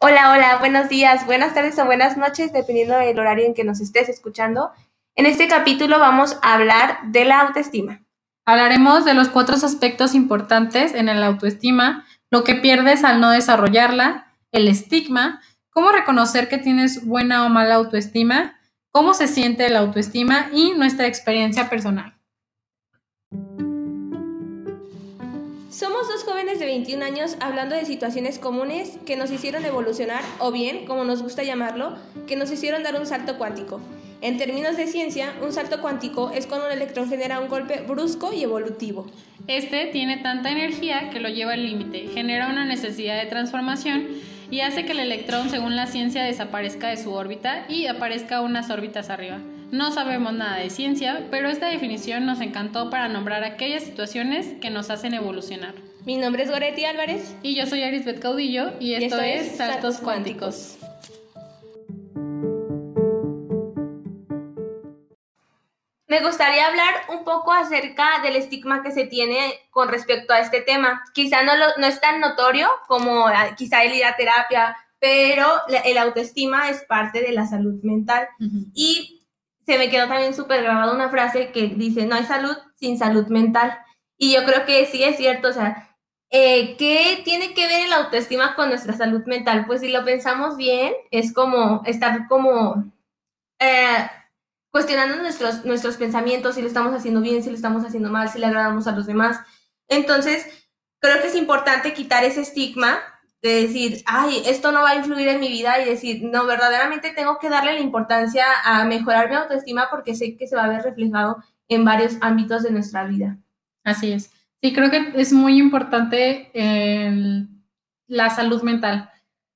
Hola, hola, buenos días, buenas tardes o buenas noches, dependiendo del horario en que nos estés escuchando. En este capítulo vamos a hablar de la autoestima. Hablaremos de los cuatro aspectos importantes en la autoestima, lo que pierdes al no desarrollarla, el estigma, cómo reconocer que tienes buena o mala autoestima, cómo se siente la autoestima y nuestra experiencia personal. Jóvenes de 21 años hablando de situaciones comunes que nos hicieron evolucionar o bien, como nos gusta llamarlo, que nos hicieron dar un salto cuántico. En términos de ciencia, un salto cuántico es cuando un electrón genera un golpe brusco y evolutivo. Este tiene tanta energía que lo lleva al límite, genera una necesidad de transformación y hace que el electrón, según la ciencia, desaparezca de su órbita y aparezca unas órbitas arriba. No sabemos nada de ciencia, pero esta definición nos encantó para nombrar aquellas situaciones que nos hacen evolucionar. Mi nombre es Goretti Álvarez. Y yo soy Arisbeth Caudillo y esto, es Saltos Cuánticos. Me gustaría hablar un poco acerca del estigma que se tiene con respecto a este tema. Quizá no, no es tan notorio como ah, quizá el ir a terapia, pero el autoestima es parte de la salud mental. Y se me quedó también súper grabada una frase que dice, no hay salud sin salud mental. Y yo creo que sí es cierto, o sea, eh, ¿qué tiene que ver el autoestima con nuestra salud mental? Pues si lo pensamos bien, es como estar como eh, cuestionando nuestros, nuestros pensamientos, si lo estamos haciendo bien, si lo estamos haciendo mal, si le agradamos a los demás. Entonces, creo que es importante quitar ese estigma de decir, ay, esto no va a influir en mi vida y decir, no, verdaderamente tengo que darle la importancia a mejorar mi autoestima porque sé que se va a ver reflejado en varios ámbitos de nuestra vida. Así es. Sí, creo que es muy importante la salud mental.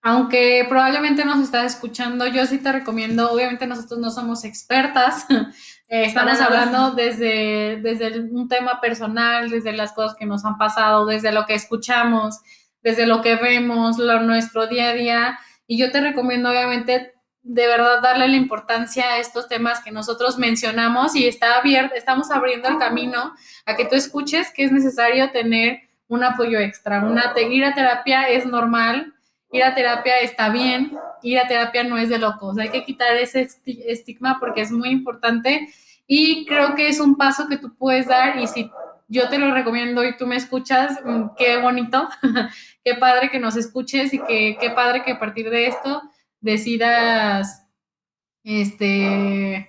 Aunque probablemente nos estás escuchando, yo sí te recomiendo, obviamente nosotros no somos expertas, eh, estamos hablando desde, desde un tema personal, desde las cosas que nos han pasado, desde lo que escuchamos, desde lo que vemos, lo, nuestro día a día. Y yo te recomiendo, obviamente, de verdad darle la importancia a estos temas que nosotros mencionamos y está abierto, estamos abriendo el camino a que tú escuches que es necesario tener un apoyo extra. Una, ir a terapia es normal, ir a terapia está bien, ir a terapia no es de locos. Hay que quitar ese estigma porque es muy importante y creo que es un paso que tú puedes dar y si yo te lo recomiendo y tú me escuchas, mm, qué bonito, qué padre que nos escuches y que, qué padre que a partir de esto decidas este,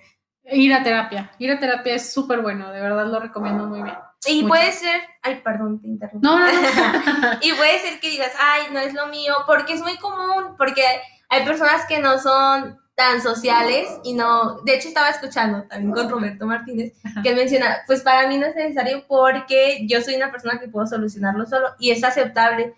ir a terapia. Ir a terapia es súper bueno, de verdad lo recomiendo muy bien. Y puede ser, ay, perdón, te interrumpo. No, no, y puede ser que digas, ay, no es lo mío, porque es muy común, porque hay personas que no son tan sociales y no, de hecho estaba escuchando también con Roberto Martínez, que él menciona, pues para mí no es necesario porque yo soy una persona que puedo solucionarlo solo y es aceptable,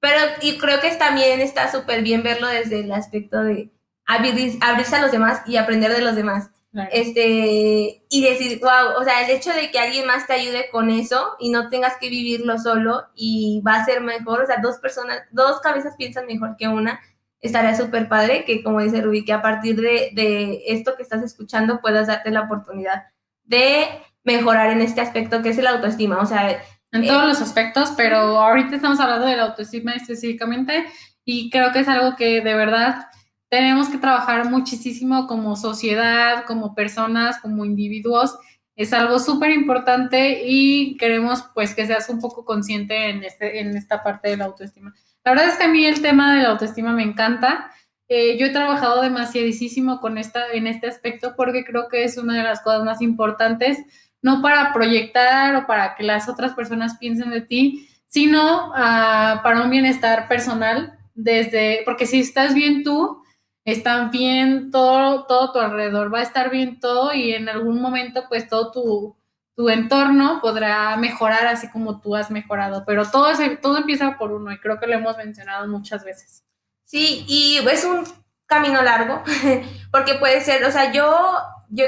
pero y creo que también está súper bien verlo desde el aspecto de abrirse a los demás y aprender de los demás. Este, y decir, wow, o sea, el hecho de que alguien más te ayude con eso y no tengas que vivirlo solo y va a ser mejor, o sea, dos personas, dos cabezas piensan mejor que una, estaría súper padre que, como dice Rubí, que a partir de, de, esto que estás escuchando puedas darte la oportunidad de mejorar en este aspecto que es el autoestima. O sea, en todos eh, los aspectos, pero ahorita estamos hablando de la autoestima específicamente y creo que es algo que de verdad tenemos que trabajar muchísimo como sociedad, como personas, como individuos. Es algo súper importante y queremos pues que seas un poco consciente en, este, en esta parte de la autoestima. La verdad es que a mí el tema de la autoestima me encanta. Eh, yo he trabajado demasiadísimo con esta, en este aspecto porque creo que es una de las cosas más importantes, no para proyectar o para que las otras personas piensen de ti, sino uh, para un bienestar personal, desde, porque si estás bien tú, están bien todo, todo tu alrededor, va a estar bien todo y en algún momento pues todo tu, tu entorno podrá mejorar así como tú has mejorado, pero todo, todo empieza por uno y creo que lo hemos mencionado muchas veces. Sí, y es un camino largo, porque puede ser, o sea, yo, yo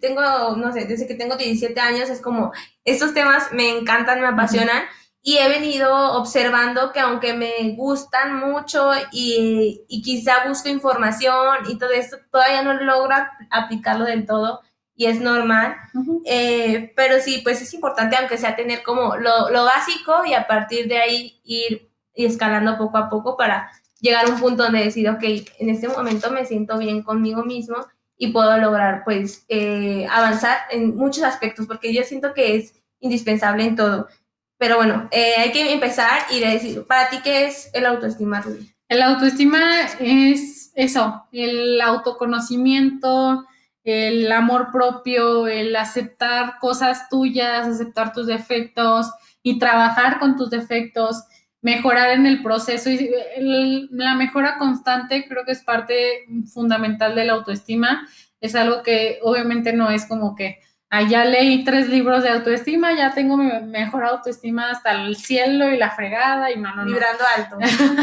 tengo, no sé, desde que tengo 17 años es como, estos temas me encantan, me apasionan. Y he venido observando que aunque me gustan mucho y, y quizá busco información y todo esto, todavía no logro aplicarlo del todo y es normal. Eh, pero sí, pues es importante, aunque sea tener como lo, lo, básico y a partir de ahí ir, escalando poco a poco para llegar a un punto donde decir, ok, en este momento me siento bien conmigo mismo y puedo lograr pues eh, avanzar en muchos aspectos, porque yo siento que es indispensable en todo. Pero bueno, eh, hay que empezar y decir, para ti, ¿qué es el autoestima, Rudy? El autoestima es eso, el autoconocimiento, el amor propio, el aceptar cosas tuyas, aceptar tus defectos y trabajar con tus defectos, mejorar en el proceso y la mejora constante creo que es parte fundamental de la autoestima. Es algo que obviamente no es como que allá leí tres libros de autoestima, ya tengo mi mejor autoestima hasta el cielo y la fregada y no, no, Vibrando alto.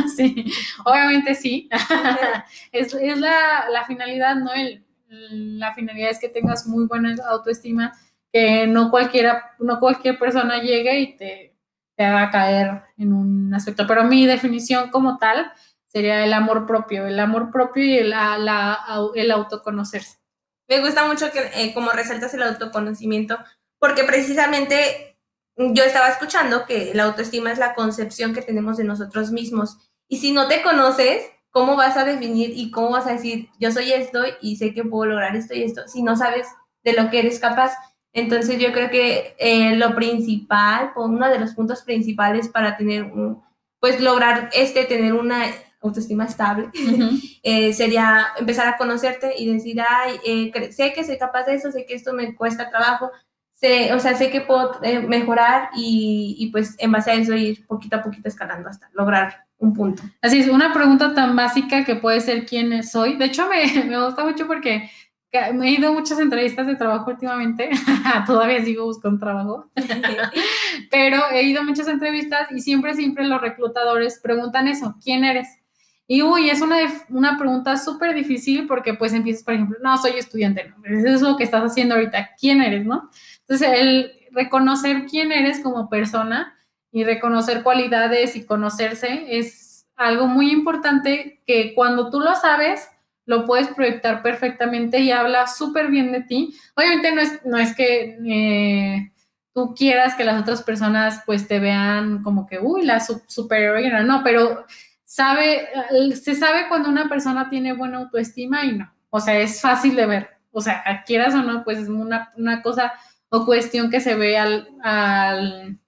sí, obviamente sí. es, es la, la, finalidad, ¿no? El, la finalidad es que tengas muy buena autoestima, que no cualquiera, no cualquier persona llegue y te, te haga caer en un aspecto. Pero mi definición como tal sería el amor propio, el amor propio y el, autoconocerse. Me gusta mucho que eh, como resaltas el autoconocimiento, porque precisamente yo estaba escuchando que la autoestima es la concepción que tenemos de nosotros mismos. Y si no te conoces, ¿cómo vas a definir y cómo vas a decir, yo soy esto y sé que puedo lograr esto y esto, si no sabes de lo que eres capaz? Entonces yo creo que eh, lo principal, uno de los puntos principales para tener un, pues lograr este, tener una autoestima estable, eh, sería empezar a conocerte y decir, ay, eh, sé que soy capaz de eso, sé que esto me cuesta trabajo, sé, o sea, sé que puedo mejorar y, y pues en base a eso ir poquito a poquito escalando hasta lograr un punto. Así es, una pregunta tan básica que puede ser quién soy. De hecho, me, me gusta mucho porque me he ido a muchas entrevistas de trabajo últimamente, todavía sigo buscando trabajo, pero he ido a muchas entrevistas y siempre, siempre los reclutadores preguntan eso, ¿quién eres? Y uy, es una, una pregunta súper difícil porque pues empiezas, por ejemplo, no, soy estudiante, no, eso es lo que estás haciendo ahorita, ¿quién eres, no? Entonces, el reconocer quién eres como persona y reconocer cualidades y conocerse es algo muy importante que cuando tú lo sabes, lo puedes proyectar perfectamente y habla súper bien de ti. Obviamente no es, no es que eh, tú quieras que las otras personas pues te vean como que, uy, la superior, no, pero sabe, se sabe cuando una persona tiene buena autoestima y no. O sea, es fácil de ver. O sea, quieras o no, pues es una, una cosa o cuestión que se ve al, al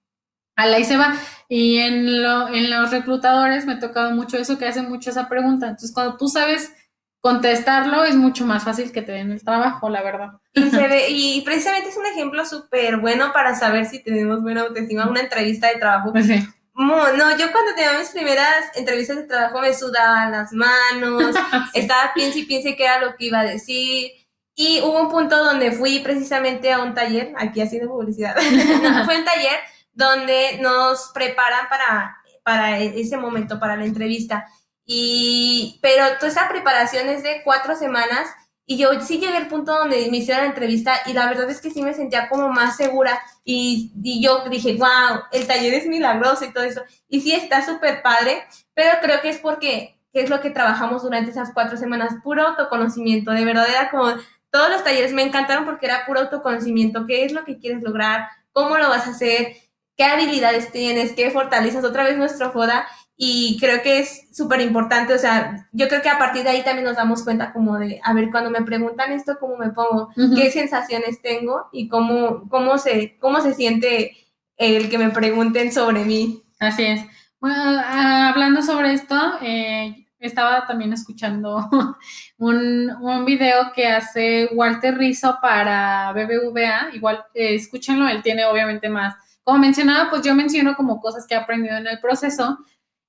a la y se va. Y en, lo, en los reclutadores me ha tocado mucho eso, que hacen mucho esa pregunta. Entonces, cuando tú sabes contestarlo, es mucho más fácil que te den el trabajo, la verdad. Y, se ve, y precisamente es un ejemplo súper bueno para saber si tenemos buena autoestima, una entrevista de trabajo. Pues sí. No, yo cuando tenía mis primeras entrevistas de trabajo me sudaban las manos, estaba piense y piense qué era lo que iba a decir. Y hubo un punto donde fui precisamente a un taller, aquí haciendo publicidad, fue un taller donde nos preparan para, para ese momento, para la entrevista. Y, pero toda esa preparación es de cuatro semanas y yo sí llegué al punto donde me hicieron la entrevista y la verdad es que sí me sentía como más segura y, y yo dije, wow, el taller es milagroso y todo eso. Y sí está súper padre, pero creo que es porque es lo que trabajamos durante esas cuatro semanas, puro autoconocimiento, de verdad era como todos los talleres me encantaron porque era puro autoconocimiento, qué es lo que quieres lograr, cómo lo vas a hacer, qué habilidades tienes, qué fortalezas, otra vez nuestro FODA, y creo que es súper importante, o sea, yo creo que a partir de ahí también nos damos cuenta como de, a ver, cuando me preguntan esto, ¿cómo me pongo? ¿Qué sensaciones tengo? Y cómo, cómo, se, cómo se siente el que me pregunten sobre mí. Así es. Bueno, ah, hablando sobre esto, eh, estaba también escuchando un, un, video que hace Walter Rizzo para BBVA, igual eh, escúchenlo, él tiene obviamente más como mencionaba, pues yo menciono como cosas que he aprendido en el proceso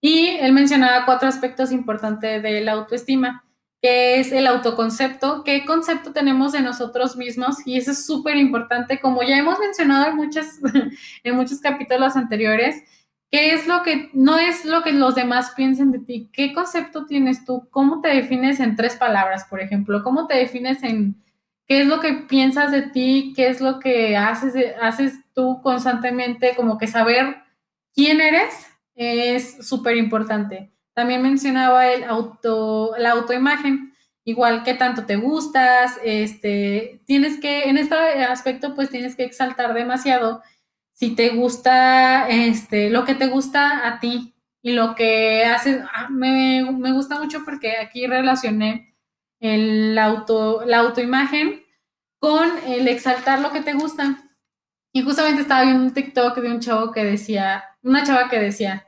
y él mencionaba cuatro aspectos importantes de la autoestima, que es el autoconcepto, qué concepto tenemos de nosotros mismos y eso es súper importante, como ya hemos mencionado en, muchas, en muchos capítulos anteriores, qué es lo que, no es lo que los demás piensen de ti, qué concepto tienes tú, cómo te defines en tres palabras, por ejemplo, cómo te defines en qué es lo que piensas de ti, qué es lo que haces, haces tú constantemente, como que saber quién eres es súper importante. También mencionaba el auto, la autoimagen, igual que tanto te gustas, este, tienes que, en este aspecto, pues tienes que exaltar demasiado si te gusta, este, lo que te gusta a ti y lo que hace, ah, me, me gusta mucho porque aquí relacioné el auto, la autoimagen con el exaltar lo que te gusta. Y justamente estaba viendo un TikTok de un chavo que decía, una chava que decía,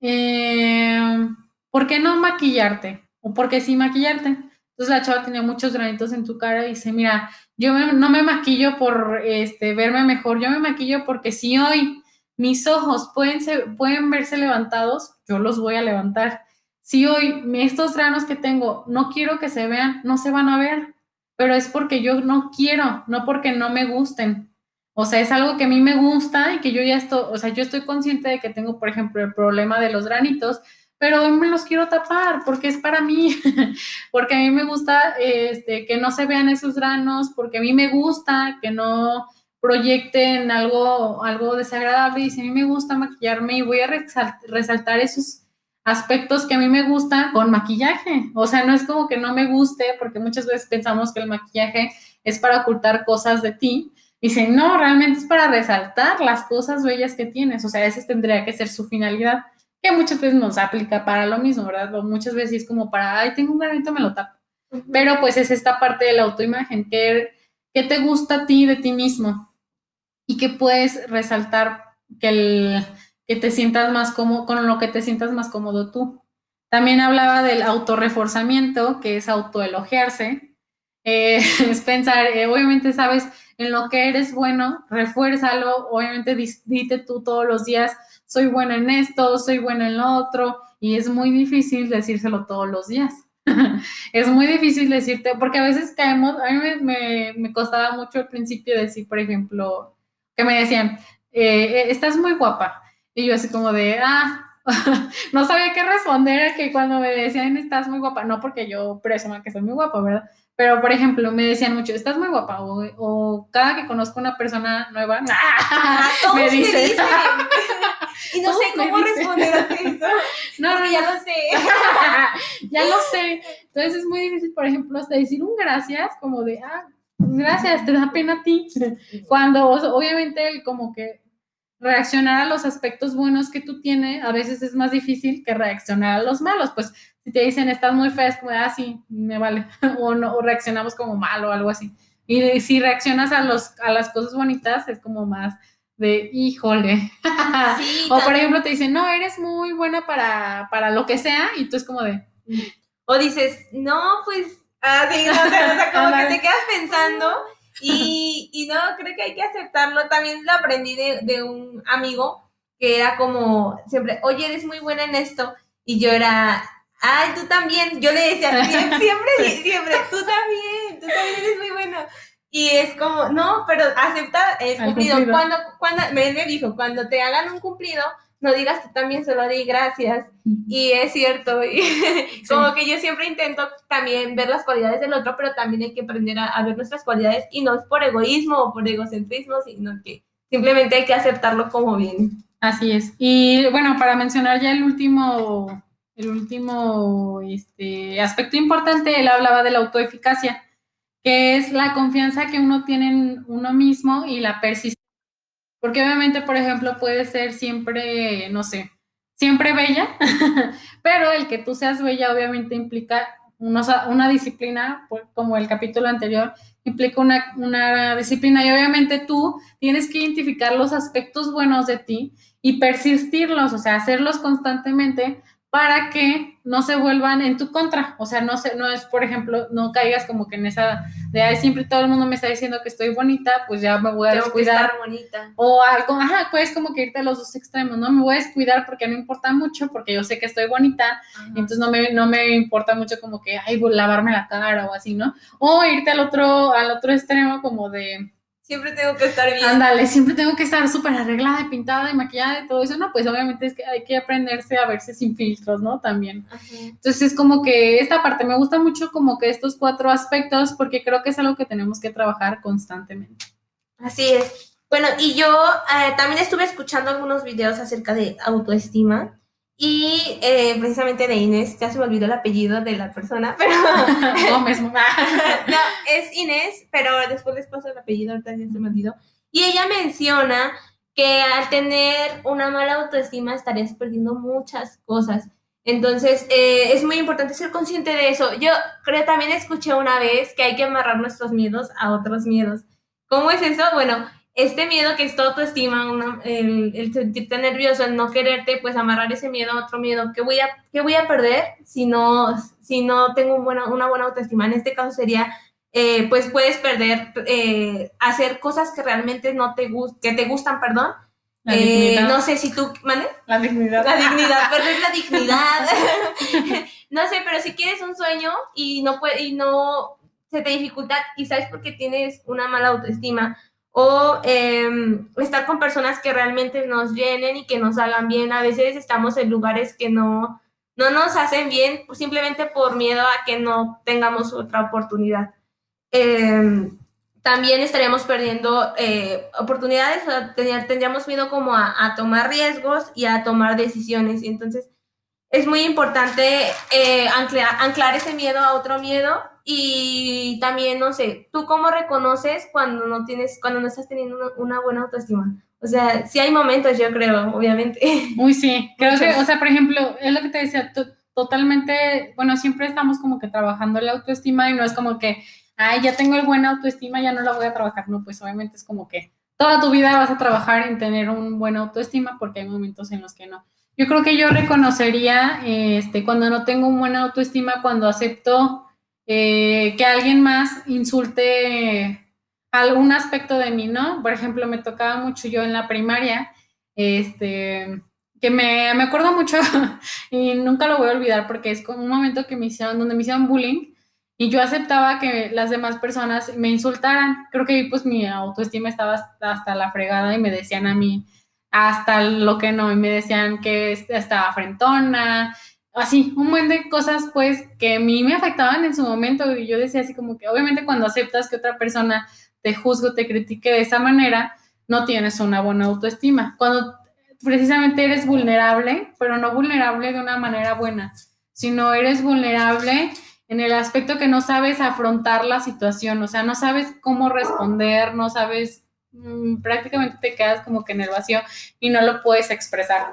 eh, ¿por qué no maquillarte? ¿O por qué sí maquillarte? Entonces la chava tenía muchos granitos en su cara y dice, mira, yo no me maquillo por este, verme mejor, yo me maquillo porque si hoy mis ojos pueden, pueden verse levantados, yo los voy a levantar. Si hoy estos granos que tengo no quiero que se vean, no se van a ver, pero es porque yo no quiero, no porque no me gusten. O sea, es algo que a mí me gusta y que yo ya estoy, o sea, yo estoy consciente de que tengo, por ejemplo, el problema de los granitos, pero hoy me los quiero tapar porque es para mí, porque a mí me gusta este, que no se vean esos granos, porque a mí me gusta que no, proyecten algo, algo desagradable y si a mí me gusta maquillarme y voy a resaltar esos aspectos que a mí me gustan con maquillaje. O sea, no es como que no me guste, porque muchas veces pensamos que el maquillaje es para ocultar cosas de ti. Si no, realmente es para resaltar las cosas bellas que tienes. O sea, esa tendría que ser su finalidad, que muchas veces nos aplica para lo mismo, ¿verdad? O muchas veces es como para, ay, tengo un granito, me lo tapo. Pero pues es esta parte de la autoimagen, que, que te gusta a ti de ti mismo y que puedes resaltar que, el, que te sientas más cómodo, con lo que te sientas más cómodo tú. También hablaba del autorreforzamiento, que es autoelogiarse. Eh, es pensar, eh, obviamente sabes en lo que eres bueno, refuérzalo, obviamente dite tú todos los días, soy bueno en esto, soy bueno en lo otro, y es muy difícil decírselo todos los días. es muy difícil decirte, porque a veces caemos, a mí me, me, costaba mucho al principio decir, por ejemplo, que me decían, eh, eh, estás muy guapa. Y yo así como de, ah, no sabía qué responder que cuando me decían, estás muy guapa, no porque yo presuma que soy muy guapa, ¿verdad? Pero, por ejemplo, me decían mucho, estás muy guapa, o, cada que conozco una persona nueva, ah, me dice. y no sé cómo responder a eso. No, no, ya lo sé. ya lo sé. Entonces es muy difícil, por ejemplo, hasta decir un gracias, como de, ah, gracias, te da pena a ti. Cuando obviamente como que reaccionar a los aspectos buenos que tú tienes, a veces es más difícil que reaccionar a los malos. Pues si te dicen estás muy fea, es como, ah, sí, me vale. o, no, o reaccionamos como mal o algo así. Y si reaccionas a, los, a las cosas bonitas, es como más de, híjole. o por ejemplo te dicen, no, eres muy buena para, para lo que sea, y tú es como de... O dices, no, pues Ah, sí, no, como que te quedas pensando y, y, no, creo que hay que aceptarlo. También lo aprendí de, de, un amigo que era como siempre, oye, eres muy buena en esto. Y yo era, ay, tú también. Yo le decía, siempre, siempre, tú también, tú también eres muy bueno. Y es como, no, pero acepta el cumplido. Cuando, cuando, me dijo, cuando te hagan un cumplido, no digas tú también, solo di gracias. Y es cierto, y como que yo siempre intento también ver las cualidades del otro, pero también hay que aprender a, ver nuestras cualidades y no es por egoísmo o por egocentrismo, sino que simplemente hay que aceptarlo como bien. Así es. Y bueno, para mencionar ya el último, el último este, aspecto importante, él hablaba de la autoeficacia, que es la confianza que uno tiene en uno mismo y la persistencia. Porque obviamente, por ejemplo, puede ser siempre, no sé, siempre bella, pero el que tú seas bella obviamente implica una, una disciplina, como el capítulo anterior, implica una, una, disciplina. Y obviamente tú tienes que identificar los aspectos buenos de ti y persistirlos, o sea, hacerlos constantemente para que no se vuelvan en tu contra. O sea, no, se, no es, por ejemplo, no caigas como que en esa de, ay, siempre todo el mundo me está diciendo que estoy bonita, pues ya me voy a descuidar. bonita. O algo, ajá, pues como que irte a los dos extremos, ¿no? Me voy a descuidar porque no importa mucho, porque yo sé que estoy bonita, entonces no me, no me importa mucho como que, ay, lavarme la cara o así, ¿no? O irte al otro, al otro extremo como de, Siempre tengo que estar bien. Ándale, siempre tengo que estar súper arreglada y pintada y maquillada y todo eso. No, pues obviamente es que hay que aprenderse a verse sin filtros, ¿no? También. Entonces es como que esta parte me gusta mucho como que estos cuatro aspectos porque creo que es algo que tenemos que trabajar constantemente. Así es. Bueno, y yo eh, también estuve escuchando algunos videos acerca de autoestima y eh, precisamente de Inés, ya se me olvidó el apellido de la persona, pero... no, es Inés, pero después les paso el apellido, ahorita ya se me olvidó. Y ella menciona que al tener una mala autoestima estarías perdiendo muchas cosas. Entonces, eh, es muy importante ser consciente de eso. Yo creo también escuché una vez que hay que amarrar nuestros miedos a otros miedos. ¿Cómo es eso? Bueno, este miedo que es tu autoestima, el, el, sentirte nervioso, el no quererte, pues amarrar ese miedo a otro miedo. ¿Qué voy a, qué voy a perder si no, si no tengo una buena autoestima? En este caso sería, eh, pues puedes perder, eh, hacer cosas que realmente no te, que te gustan, perdón, eh, no sé si tú, ¿mande? La dignidad. La dignidad, perder la dignidad. no sé, pero si quieres un sueño y no puede, y no se te dificulta, quizás es porque tienes una mala autoestima o em, estar con personas que realmente nos llenen y que nos hagan bien. A veces estamos en lugares que no, no nos hacen bien simplemente por miedo a que no tengamos otra oportunidad. Eh, también estaríamos perdiendo eh, oportunidades, tendríamos miedo como a, tomar riesgos y a tomar decisiones. Entonces, es muy importante eh, anclar, ese miedo a otro miedo y también, no sé, ¿tú cómo reconoces cuando no tienes, cuando no estás teniendo una, buena autoestima? O sea, sí hay momentos, yo creo, obviamente. Uy, sí, creo que, o sea, por ejemplo, es lo que te decía, totalmente, bueno, siempre estamos como que trabajando la autoestima y no es como que ay, ya tengo el buena autoestima, ya no la voy a trabajar. No, pues obviamente es como que toda tu vida vas a trabajar en tener un buen autoestima porque hay momentos en los que no. Yo creo que yo reconocería este, cuando no tengo un buena autoestima, cuando acepto eh, que alguien más insulte algún aspecto de mí, ¿no? Por ejemplo, me tocaba mucho yo en la primaria, este, que me, me acuerdo mucho y nunca lo voy a olvidar porque es como un momento que me hicieron, donde me hicieron bullying y yo aceptaba que las demás personas me insultaran. Creo que pues mi autoestima estaba hasta, la fregada y me decían a mí hasta lo que no, me decían que estaba frentona, así, un buen de cosas pues que a mí me afectaban en su momento y yo decía así como que obviamente cuando aceptas que otra persona te juzgue, te critique de esa manera, no tienes una buena autoestima. Cuando precisamente eres vulnerable, pero no vulnerable de una manera buena, sino eres vulnerable en el aspecto que no sabes afrontar la situación, o sea, no sabes cómo responder, no sabes, mm, prácticamente te quedas como que en el vacío y no lo puedes expresar.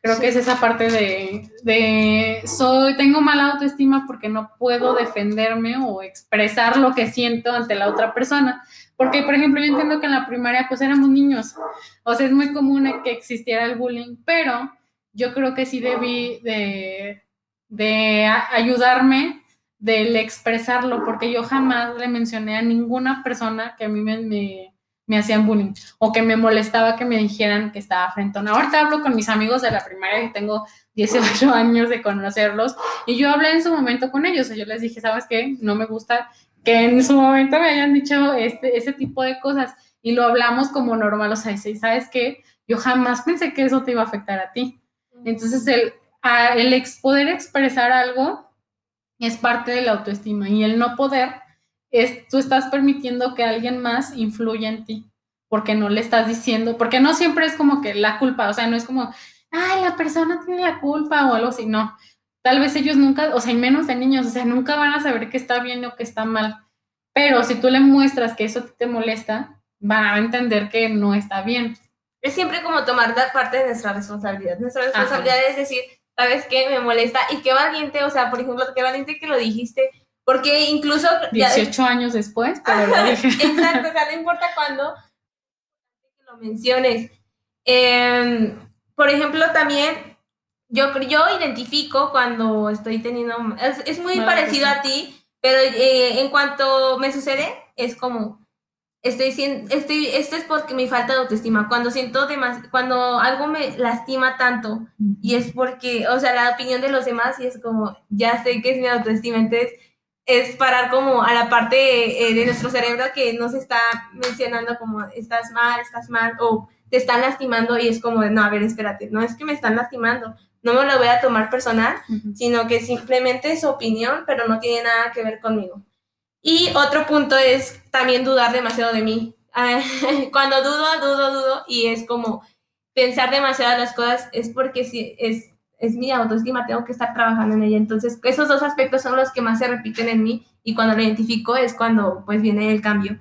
Creo que es esa parte de, de, soy, tengo mala autoestima porque no puedo defenderme o expresar lo que siento ante la otra persona. Porque, por ejemplo, yo entiendo que en la primaria pues éramos niños, o sea, es muy común que existiera el bullying, pero yo creo que sí debí de, de ayudarme del expresarlo, porque yo jamás le mencioné a ninguna persona que a mí me, me, hacían bullying o que me molestaba que me dijeran que estaba frentona. Ahorita hablo con mis amigos de la primaria y tengo 18 años de conocerlos y yo hablé en su momento con ellos. yo les dije, ¿sabes qué? No me gusta que en su momento me hayan dicho este, ese tipo de cosas y lo hablamos como normal. O sea, ¿sabes qué? Yo jamás pensé que eso te iba a afectar a ti. Entonces, el, el poder expresar algo es parte de la autoestima y el no poder es tú estás permitiendo que alguien más influya en ti porque no le estás diciendo, porque no siempre es como que la culpa, o sea, no es como, ay, la persona tiene la culpa o algo así, no. Tal vez ellos nunca, o sea, y menos de niños, o sea, nunca van a saber qué está bien o qué está mal. Pero si tú le muestras que eso te molesta, van a entender que no está bien. Es siempre como tomar parte de nuestra responsabilidad. Nuestra responsabilidad es decir, ¿sabes qué? Me molesta. Y qué valiente, o sea, por ejemplo, qué valiente que lo dijiste, porque incluso... 18 años después, pero lo dije. Exacto, o sea, no importa cuándo lo menciones. Em, por ejemplo, también yo, yo identifico cuando estoy teniendo... Es, muy parecido a ti, pero eh, en cuanto me sucede, es como estoy, estoy, esto es porque mi falta de autoestima. Cuando siento demás, cuando algo me lastima tanto y es porque, o sea, la opinión de los demás y es como, ya sé que es mi autoestima, entonces es parar como a la parte eh, de nuestro cerebro que nos está mencionando como estás mal, estás mal o te están lastimando y es como, no, a ver, espérate, no es que me están lastimando, no me lo voy a tomar personal, sino que simplemente es opinión, pero no tiene nada que ver conmigo. Y otro punto es también dudar demasiado de mí. Cuando dudo, dudo, dudo y es como pensar demasiado las cosas es porque si es, es mi autoestima, tengo que estar trabajando en ella. Entonces, esos dos aspectos son los que más se repiten en mí y cuando lo identifico es cuando pues viene el cambio.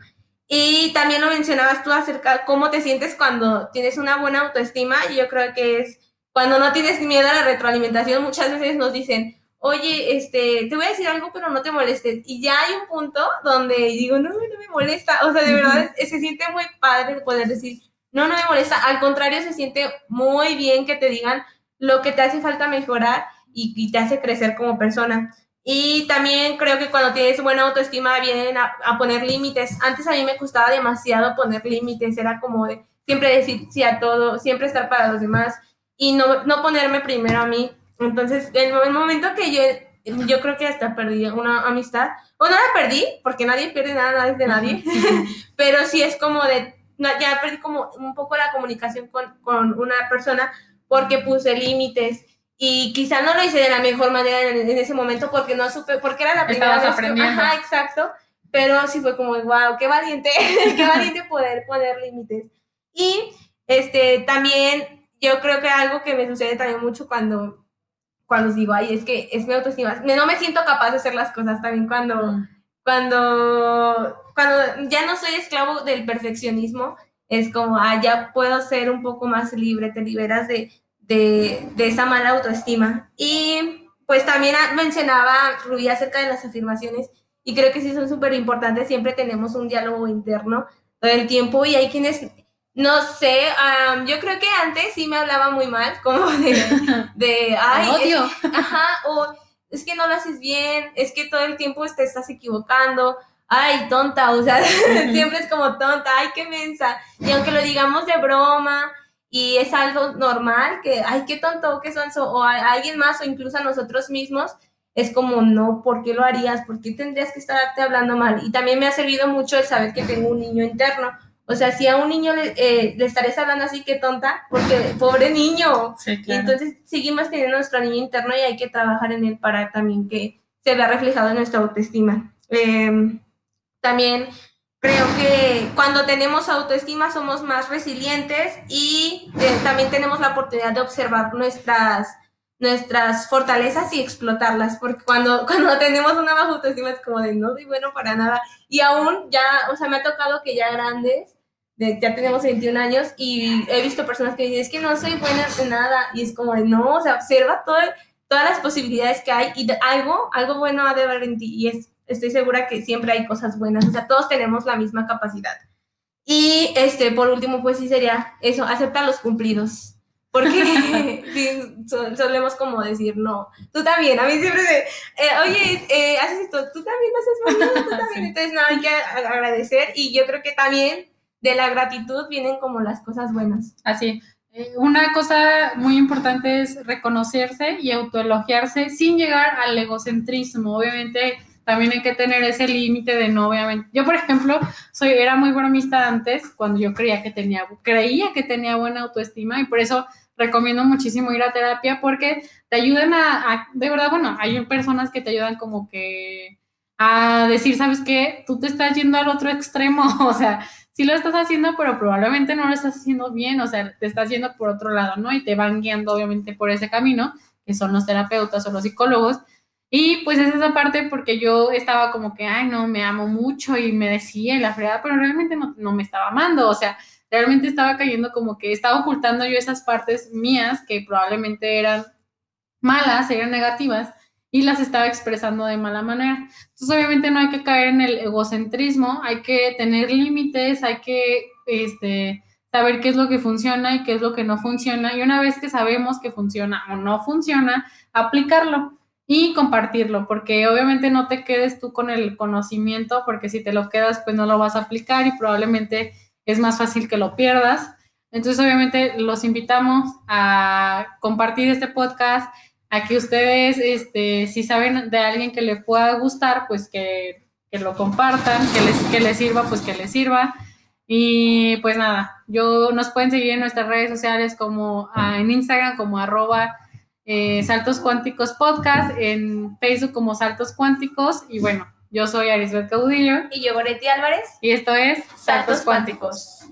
Y también lo mencionabas tú acerca de cómo te sientes cuando tienes una buena autoestima y yo creo que es cuando no tienes miedo a la retroalimentación, muchas veces nos dicen, oye, este, te voy a decir algo, pero no te molestes. Y ya hay un punto donde digo, no, no me molesta. O sea, de verdad se siente muy padre poder decir, no, no me molesta. Al contrario, se siente muy bien que te digan lo que te hace falta mejorar y, te hace crecer como persona. Y también creo que cuando tienes buena autoestima vienen a, a poner límites. Antes a mí me costaba demasiado poner límites, era como de siempre decir sí a todo, siempre estar para los demás y no, no ponerme primero a mí. Entonces, en el momento que yo, yo creo que hasta perdí una amistad, o no la perdí, porque nadie pierde nada, nada es de nadie, pero sí es como de, ya perdí como un poco la comunicación con, con una persona porque puse límites y quizá no lo hice de la mejor manera en, ese momento porque no supe, porque era la primera vez. aprendiendo. ajá, exacto, pero sí fue como, wow, qué valiente, qué valiente poder poner límites. Y este, también yo creo que algo que me sucede también mucho cuando cuando digo, ay, es que es mi autoestima, no me siento capaz de hacer las cosas también cuando, mm. cuando, cuando ya no soy esclavo del perfeccionismo, es como, ah, ya puedo ser un poco más libre, te liberas de, de, de esa mala autoestima. Y pues también mencionaba Rubí acerca de las afirmaciones y creo que sí son súper importantes, siempre tenemos un diálogo interno todo el tiempo y hay quienes no sé, yo creo que antes sí me hablaba muy mal, como de, de ay, odio. ajá, o es que no lo haces bien, es que todo el tiempo te estás equivocando, ay, tonta, o sea, siempre es como tonta, ay, qué mensa. Y aunque lo digamos de broma y es algo normal, que, ay, qué tonto, qué sonso, o a, alguien más, o incluso a nosotros mismos, es como, no, ¿por qué lo harías? ¿Por qué tendrías que estarte hablando mal? Y también me ha servido mucho el saber que tengo un niño interno o sea, si a un niño le, eh, le estarías hablando así que tonta, porque pobre niño. Entonces seguimos teniendo nuestro niño interno y hay que trabajar en él para también que se vea reflejado en nuestra autoestima. Em, también creo que cuando tenemos autoestima somos más resilientes y eh, también tenemos la oportunidad de observar nuestras, nuestras fortalezas y explotarlas, porque cuando, cuando tenemos una baja autoestima es como de no soy bueno para nada. Y aún ya, o sea, me ha tocado que ya grandes ya tenemos 21 años y he visto personas que dicen, es que no soy buena en nada. Y es como de, no, o sea, observa todo, todas las posibilidades que hay y algo, algo bueno ha de haber en ti. Y es, estoy segura que siempre hay cosas buenas. O sea, todos tenemos la misma capacidad. Y este, por último, pues sí sería eso, acepta los cumplidos. Porque solemos como decir, no, tú también, a mí siempre de, eh, oye, eh, haces esto, tú también haces bueno, tú también. Entonces, no, hay que agradecer y yo creo que también de la gratitud vienen como las cosas buenas. Así. Eh, una cosa muy importante es reconocerse y autoelogiarse sin llegar al egocentrismo. Obviamente, también hay que tener ese límite de no, obviamente. Yo, por ejemplo, soy, era muy bromista antes, cuando yo creía que tenía, creía que tenía buena autoestima y por eso recomiendo muchísimo ir a terapia porque te ayudan a, a de verdad, bueno, hay personas que te ayudan como que a decir, ¿sabes qué? Tú te estás yendo al otro extremo, o sea, sí lo estás haciendo, pero probablemente no lo estás haciendo bien, o sea, te estás yendo por otro lado, ¿no? Y te van guiando obviamente por ese camino, que son los terapeutas o los psicólogos. Y pues es esa parte porque yo estaba como que, ay, no, me amo mucho y me decía la fregada, pero realmente no, no me estaba amando, o sea, realmente estaba cayendo como que estaba ocultando yo esas partes mías que probablemente eran malas, eran negativas, y las estaba expresando de mala manera. Entonces, obviamente no hay que caer en el egocentrismo, hay que tener límites, hay que este, saber qué es lo que funciona y qué es lo que no funciona. Y una vez que sabemos que funciona o no funciona, aplicarlo y compartirlo, porque obviamente no te quedes tú con el conocimiento, porque si te lo quedas, pues no lo vas a aplicar y probablemente es más fácil que lo pierdas. Entonces, obviamente, los invitamos a compartir este podcast a que ustedes, este, si saben de alguien que le pueda gustar, pues que, lo compartan, que les, que les sirva, pues que les sirva. Y pues nada, yo nos pueden seguir en nuestras redes sociales como ah, en Instagram como arroba eh, Saltos Cuánticos Podcast, en Facebook como Saltos Cuánticos. Y bueno, yo soy Arisbeth Caudillo. Y yo Goretti Álvarez. Y esto es Saltos, Cuánticos.